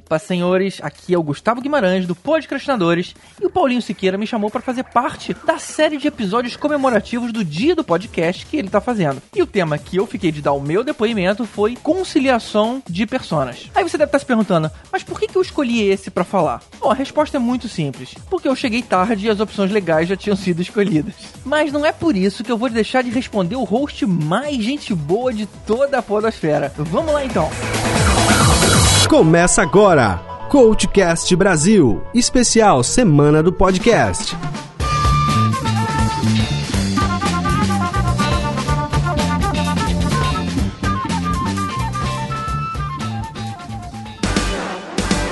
Opa, senhores, aqui é o Gustavo Guimarães do Podcastinadores e o Paulinho Siqueira me chamou para fazer parte da série de episódios comemorativos do dia do podcast que ele tá fazendo. E o tema que eu fiquei de dar o meu depoimento foi conciliação de personas. Aí você deve estar se perguntando, mas por que, que eu escolhi esse para falar? Bom, a resposta é muito simples. Porque eu cheguei tarde e as opções legais já tinham sido escolhidas. Mas não é por isso que eu vou deixar de responder o host mais gente boa de toda a podosfera. Vamos lá então. Começa agora, Coachcast Brasil, especial Semana do Podcast.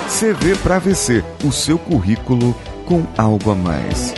CV para VC, o seu currículo com algo a mais.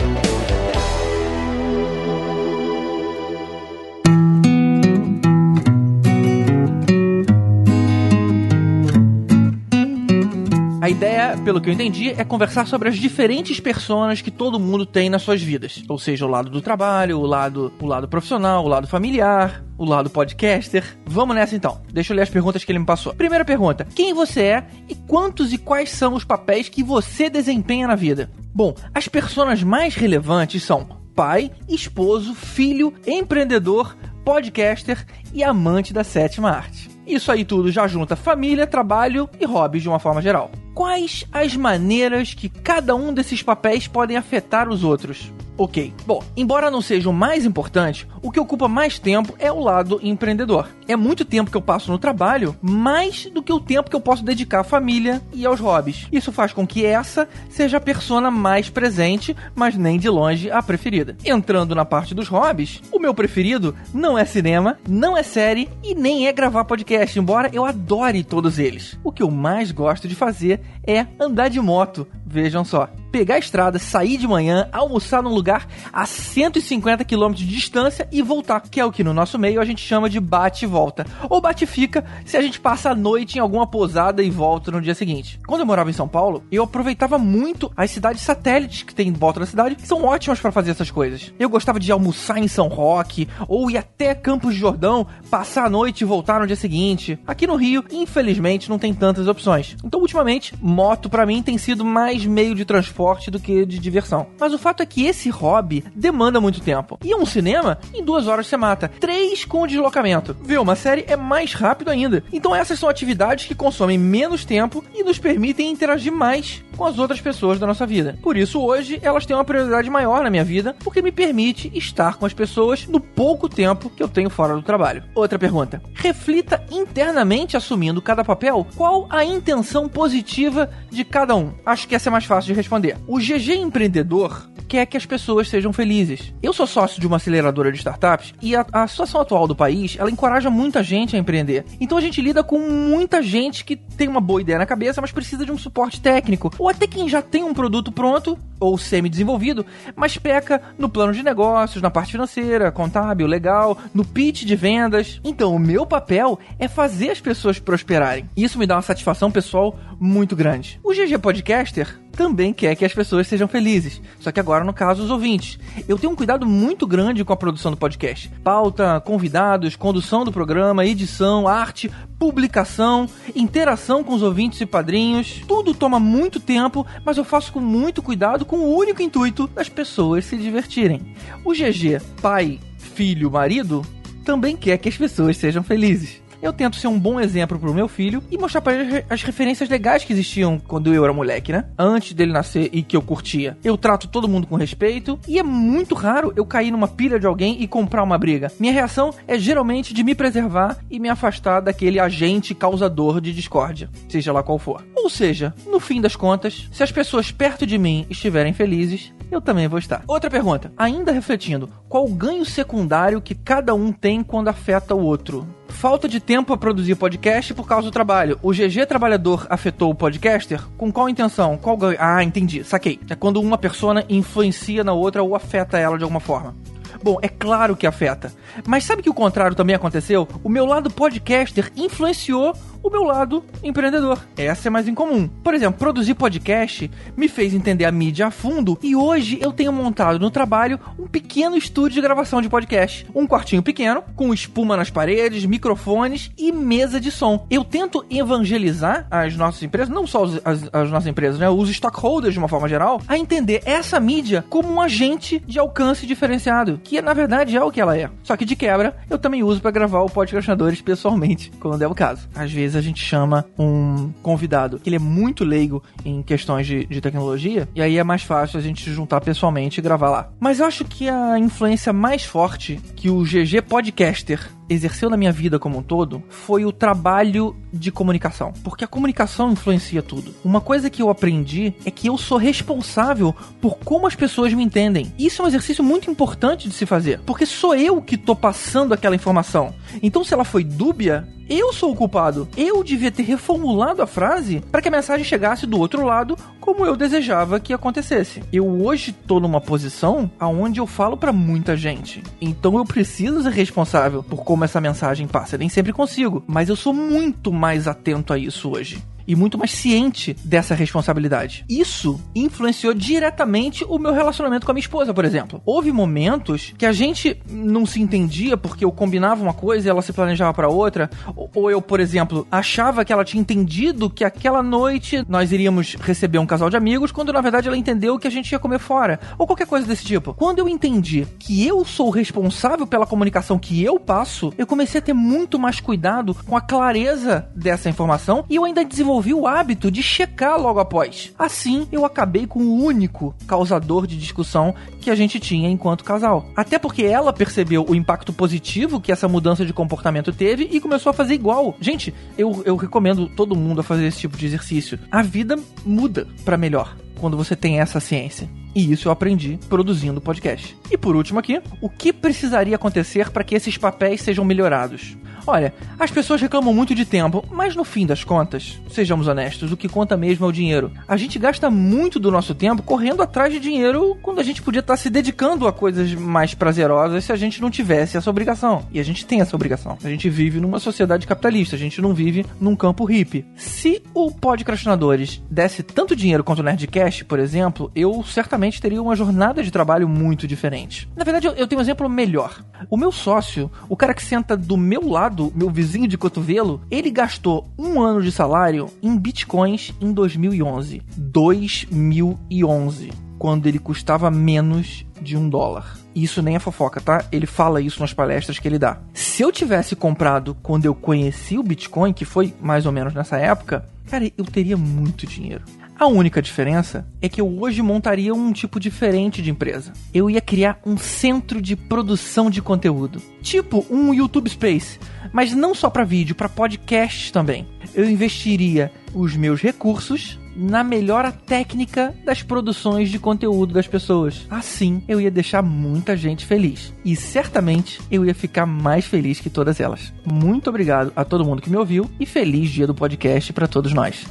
Ideia, pelo que eu entendi, é conversar sobre as diferentes personas que todo mundo tem nas suas vidas. Ou seja, o lado do trabalho, o lado, o lado profissional, o lado familiar, o lado podcaster. Vamos nessa então. Deixa eu ler as perguntas que ele me passou. Primeira pergunta: Quem você é e quantos e quais são os papéis que você desempenha na vida? Bom, as personas mais relevantes são pai, esposo, filho, empreendedor, podcaster e amante da sétima arte. Isso aí tudo já junta família, trabalho e hobbies de uma forma geral. Quais as maneiras que cada um desses papéis podem afetar os outros? Ok. Bom, embora não seja o mais importante, o que ocupa mais tempo é o lado empreendedor. É muito tempo que eu passo no trabalho, mais do que o tempo que eu posso dedicar à família e aos hobbies. Isso faz com que essa seja a persona mais presente, mas nem de longe a preferida. Entrando na parte dos hobbies, o meu preferido não é cinema, não é série e nem é gravar podcast, embora eu adore todos eles. O que eu mais gosto de fazer é andar de moto. Vejam só. Pegar a estrada, sair de manhã, almoçar num lugar a 150 km de distância e voltar, que é o que no nosso meio a gente chama de bate e volta. Ou bate fica se a gente passa a noite em alguma pousada e volta no dia seguinte. Quando eu morava em São Paulo, eu aproveitava muito as cidades satélites que tem em volta da cidade, que são ótimas para fazer essas coisas. Eu gostava de almoçar em São Roque ou ir até Campos de Jordão, passar a noite e voltar no dia seguinte. Aqui no Rio, infelizmente, não tem tantas opções. Então, ultimamente, moto para mim tem sido mais meio de transporte do que de diversão. Mas o fato é que esse hobby demanda muito tempo. E um cinema, em duas horas você mata. Três com deslocamento. Ver uma série é mais rápido ainda. Então essas são atividades que consomem menos tempo e nos permitem interagir mais com as outras pessoas da nossa vida. Por isso, hoje, elas têm uma prioridade maior na minha vida, porque me permite estar com as pessoas no pouco tempo que eu tenho fora do trabalho. Outra pergunta. Reflita internamente, assumindo cada papel, qual a intenção positiva de cada um. Acho que essa é mais fácil de responder. O GG empreendedor quer que as pessoas sejam felizes. Eu sou sócio de uma aceleradora de startups e a, a, situação atual do país, ela encoraja muita gente a empreender. Então a gente lida com muita gente que tem uma boa ideia na cabeça, mas precisa de um suporte técnico. Ou até quem já tem um produto pronto ou semi-desenvolvido, mas peca no plano de negócios, na parte financeira, contábil, legal, no pitch de vendas. Então o meu papel é fazer as pessoas prosperarem. Isso me dá uma satisfação pessoal muito grande. O GG Podcaster também quer que as pessoas sejam felizes. Só que agora, no caso, os ouvintes. Eu tenho um cuidado muito grande com a produção do podcast. Pauta, convidados, condução do programa, edição, arte, publicação, interação com os ouvintes e padrinhos. Tudo toma muito tempo, mas eu faço com muito cuidado com o único intuito das pessoas se divertirem. O GG, pai, filho, marido, também quer que as pessoas sejam felizes eu tento ser um bom exemplo pro meu filho e mostrar para ele as referências legais que existiam quando eu era moleque, né? Antes dele nascer e que eu curtia. Eu trato todo mundo com respeito e é muito raro eu cair numa pilha de alguém e comprar uma briga. Minha reação é geralmente de me preservar e me afastar daquele agente causador de discórdia, seja lá qual for. Ou seja, no fim das contas, se as pessoas perto de mim estiverem felizes, eu também vou estar. Outra pergunta, ainda refletindo, qual o ganho secundário que cada um tem quando afeta o outro? Falta de tempo a produzir podcast por causa do trabalho. O GG trabalhador afetou o podcaster? Com qual intenção? Qual ganho? Ah, entendi, saquei. É quando uma persona influencia na outra ou afeta ela de alguma forma. Bom, é claro que afeta. Mas sabe que o contrário também aconteceu? O meu lado podcaster influenciou o meu lado empreendedor. Essa é mais incomum. Por exemplo, produzir podcast me fez entender a mídia a fundo e hoje eu tenho montado no trabalho um pequeno estúdio de gravação de podcast. Um quartinho pequeno, com espuma nas paredes, microfones e mesa de som. Eu tento evangelizar as nossas empresas, não só as, as nossas empresas, né? Os stockholders de uma forma geral, a entender essa mídia como um agente de alcance diferenciado, que na verdade é o que ela é. Só que de quebra, eu também uso para gravar o podcastinadores pessoalmente, quando é o caso. Às vezes a gente chama um convidado que ele é muito leigo em questões de, de tecnologia, e aí é mais fácil a gente juntar pessoalmente e gravar lá. Mas eu acho que a influência mais forte que o GG Podcaster exerceu na minha vida como um todo foi o trabalho de comunicação. Porque a comunicação influencia tudo. Uma coisa que eu aprendi é que eu sou responsável por como as pessoas me entendem. Isso é um exercício muito importante de se fazer. Porque sou eu que tô passando aquela informação. Então, se ela foi dúbia, eu sou o culpado. Eu devia ter reformulado a frase para que a mensagem chegasse do outro lado como eu desejava que acontecesse. Eu hoje tô numa posição aonde eu falo para muita gente. Então eu preciso ser responsável por como essa mensagem passa. Nem sempre consigo, mas eu sou muito mais atento a isso hoje e muito mais ciente dessa responsabilidade. Isso influenciou diretamente o meu relacionamento com a minha esposa, por exemplo. Houve momentos que a gente não se entendia porque eu combinava uma coisa e ela se planejava para outra, ou eu, por exemplo, achava que ela tinha entendido que aquela noite nós iríamos receber um casal de amigos, quando na verdade ela entendeu que a gente ia comer fora, ou qualquer coisa desse tipo. Quando eu entendi que eu sou responsável pela comunicação que eu passo, eu comecei a ter muito mais cuidado com a clareza dessa informação e eu ainda desenvolvi desenvolvi o hábito de checar logo após. Assim, eu acabei com o único causador de discussão que a gente tinha enquanto casal. Até porque ela percebeu o impacto positivo que essa mudança de comportamento teve e começou a fazer igual. Gente, eu, eu recomendo todo mundo a fazer esse tipo de exercício. A vida muda para melhor quando você tem essa ciência. E isso eu aprendi produzindo podcast. E por último aqui, o que precisaria acontecer para que esses papéis sejam melhorados? Olha, as pessoas reclamam muito de tempo, mas no fim das contas, sejamos honestos, o que conta mesmo é o dinheiro. A gente gasta muito do nosso tempo correndo atrás de dinheiro quando a gente podia estar se dedicando a coisas mais prazerosas se a gente não tivesse essa obrigação. E a gente tem essa obrigação. A gente vive numa sociedade capitalista, a gente não vive num campo hippie. Se o Podcrastinadores desse tanto dinheiro quanto o Nerdcast, por exemplo, eu certamente teria uma jornada de trabalho muito diferente. Na verdade, eu tenho um exemplo melhor. O meu sócio, o cara que senta do meu lado, meu vizinho de cotovelo, ele gastou um ano de salário em bitcoins em 2011. 2011. Quando ele custava menos de um dólar. Isso nem é fofoca, tá? Ele fala isso nas palestras que ele dá. Se eu tivesse comprado quando eu conheci o Bitcoin, que foi mais ou menos nessa época, cara, eu teria muito dinheiro. A única diferença é que eu hoje montaria um tipo diferente de empresa. Eu ia criar um centro de produção de conteúdo, tipo um YouTube Space, mas não só para vídeo, para podcasts também. Eu investiria os meus recursos na melhora técnica das produções de conteúdo das pessoas. Assim, eu ia deixar muita gente feliz. E certamente eu ia ficar mais feliz que todas elas. Muito obrigado a todo mundo que me ouviu e feliz dia do podcast para todos nós.